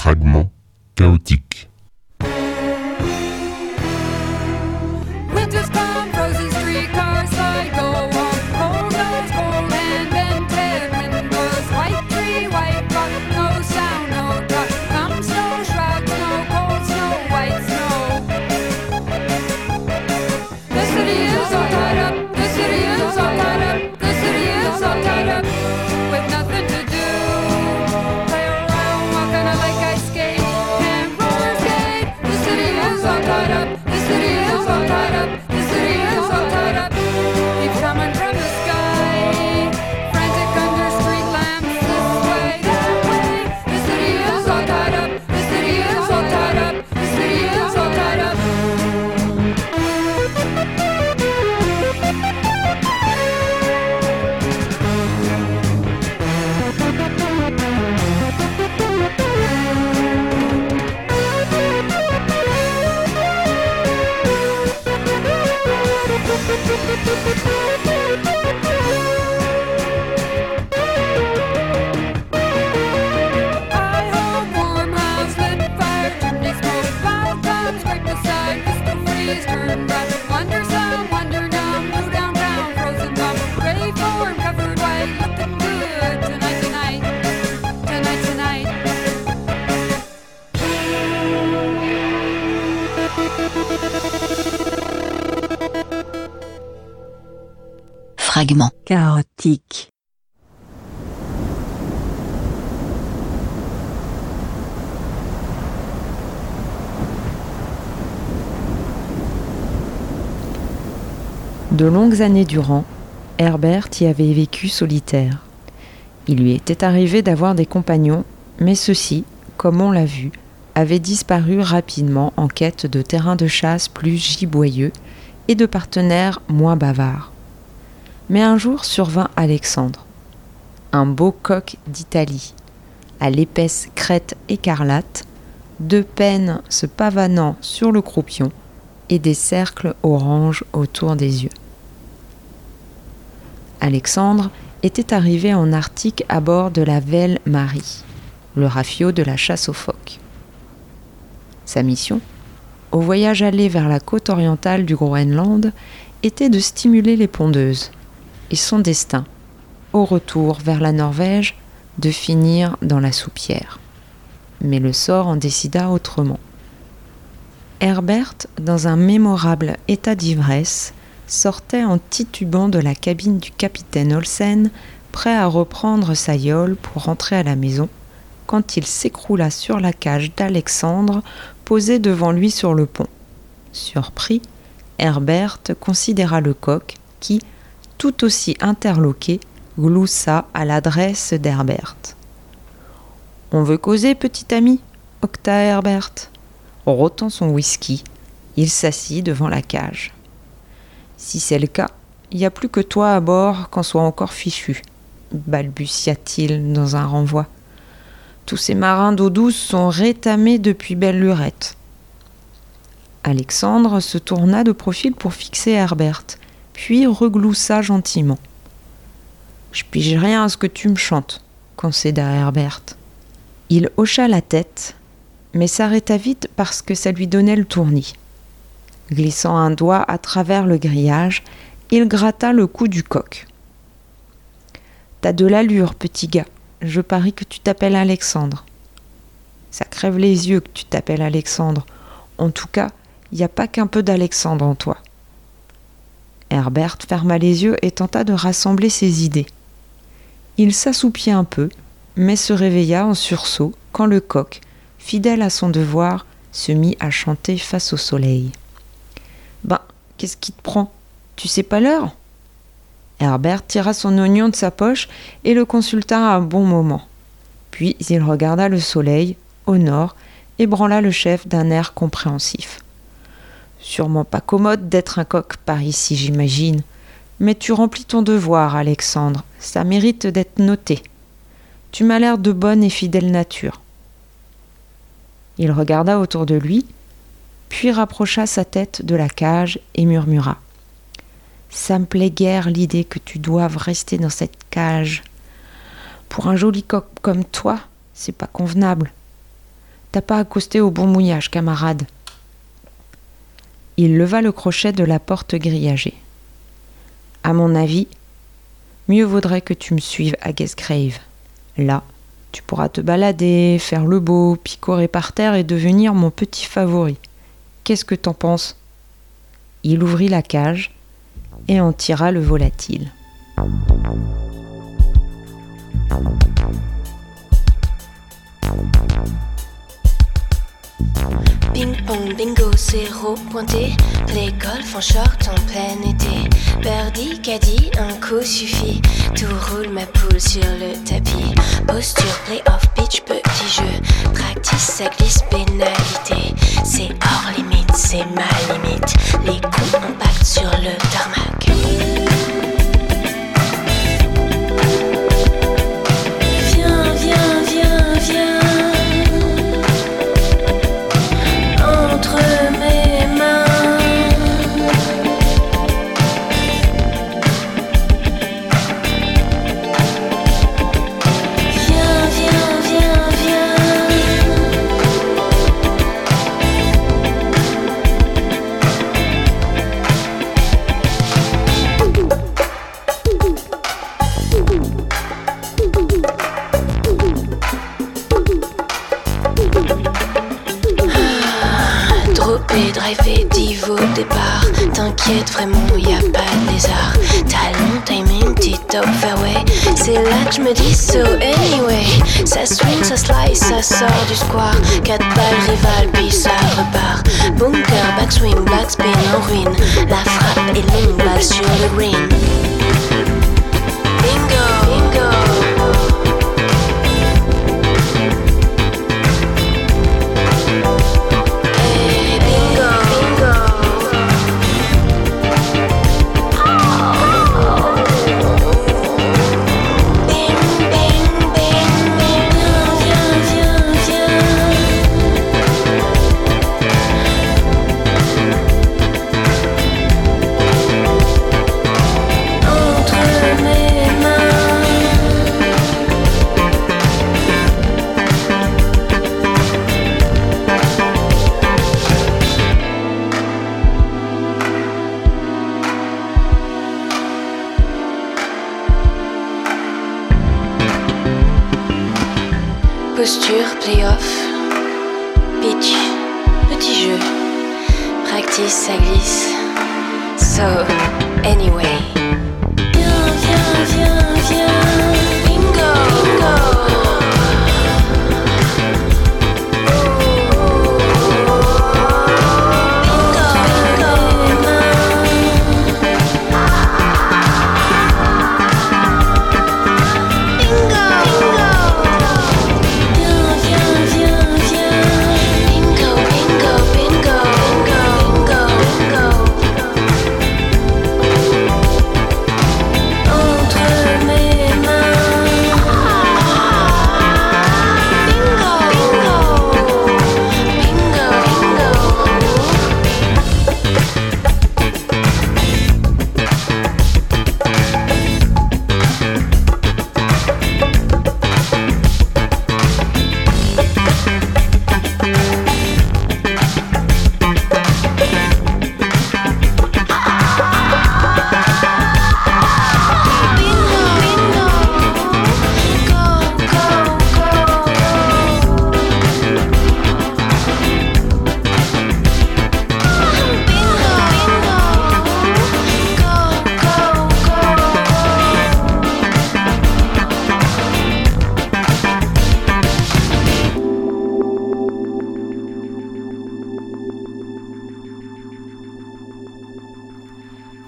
fragment chaotique. Thank you. Chaotique. De longues années durant, Herbert y avait vécu solitaire. Il lui était arrivé d'avoir des compagnons, mais ceux-ci, comme on l'a vu, avaient disparu rapidement en quête de terrains de chasse plus giboyeux et de partenaires moins bavards. Mais un jour survint Alexandre, un beau coq d'Italie, à l'épaisse crête écarlate, deux pennes se pavanant sur le croupion et des cercles orange autour des yeux. Alexandre était arrivé en Arctique à bord de la Velle Marie, le rafio de la chasse aux phoques. Sa mission, au voyage aller vers la côte orientale du Groenland, était de stimuler les pondeuses, son destin, au retour vers la Norvège, de finir dans la soupière. Mais le sort en décida autrement. Herbert, dans un mémorable état d'ivresse, sortait en titubant de la cabine du capitaine Olsen, prêt à reprendre sa yole pour rentrer à la maison, quand il s'écroula sur la cage d'Alexandre posée devant lui sur le pont. Surpris, Herbert considéra le coq qui, tout aussi interloqué, gloussa à l'adresse d'Herbert. On veut causer, petit ami octa Herbert. Rotant son whisky, il s'assit devant la cage. Si c'est le cas, il n'y a plus que toi à bord qu'en soit encore fichu, balbutia-t-il dans un renvoi. Tous ces marins d'eau douce sont rétamés depuis belle lurette. Alexandre se tourna de profil pour fixer Herbert, puis regloussa gentiment. Je pige rien à ce que tu me chantes, concéda Herbert. Il hocha la tête, mais s'arrêta vite parce que ça lui donnait le tournis. Glissant un doigt à travers le grillage, il gratta le cou du coq. T'as de l'allure, petit gars. Je parie que tu t'appelles Alexandre. Ça crève les yeux que tu t'appelles Alexandre. En tout cas, il n'y a pas qu'un peu d'Alexandre en toi. Herbert ferma les yeux et tenta de rassembler ses idées. Il s'assoupit un peu, mais se réveilla en sursaut quand le coq, fidèle à son devoir, se mit à chanter face au soleil. Ben, qu'est-ce qui te prend? Tu sais pas l'heure? Herbert tira son oignon de sa poche et le consulta un bon moment. Puis il regarda le soleil, au nord, et branla le chef d'un air compréhensif. Sûrement pas commode d'être un coq par ici, j'imagine. Mais tu remplis ton devoir, Alexandre. Ça mérite d'être noté. Tu m'as l'air de bonne et fidèle nature. Il regarda autour de lui, puis rapprocha sa tête de la cage et murmura. Ça me plaît guère l'idée que tu doives rester dans cette cage. Pour un joli coq comme toi, c'est pas convenable. T'as pas accosté au bon mouillage, camarade. Il leva le crochet de la porte grillagée. À mon avis, mieux vaudrait que tu me suives à Guestgrave. Là, tu pourras te balader, faire le beau, picorer par terre et devenir mon petit favori. Qu'est-ce que t'en penses? Il ouvrit la cage et en tira le volatile. Ping pong, bingo, zéro pointé. Play golf en short en plein été. Birdie, caddie, un coup suffit. Tout roule ma poule sur le tapis. Posture, play off, pitch, petit jeu. Practice, ça glisse, Dropper, driver, divo, départ. T'inquiète, vraiment, y a pas de lézard. Talent, timing, top fairway. C'est là que je me dis so anyway. Ça swing, ça slice, ça sort du square. 4 balles rival, puis ça repart. Bunker, backswing, backspin en ruine. La frappe est longue, balle sur le green. Posture, playoff, pitch, petit jeu, practice, ça glisse. So, anyway.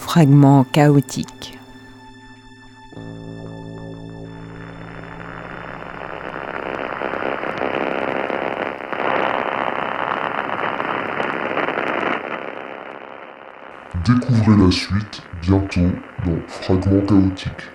Fragment chaotique. Découvrez la suite bientôt dans Fragments chaotiques.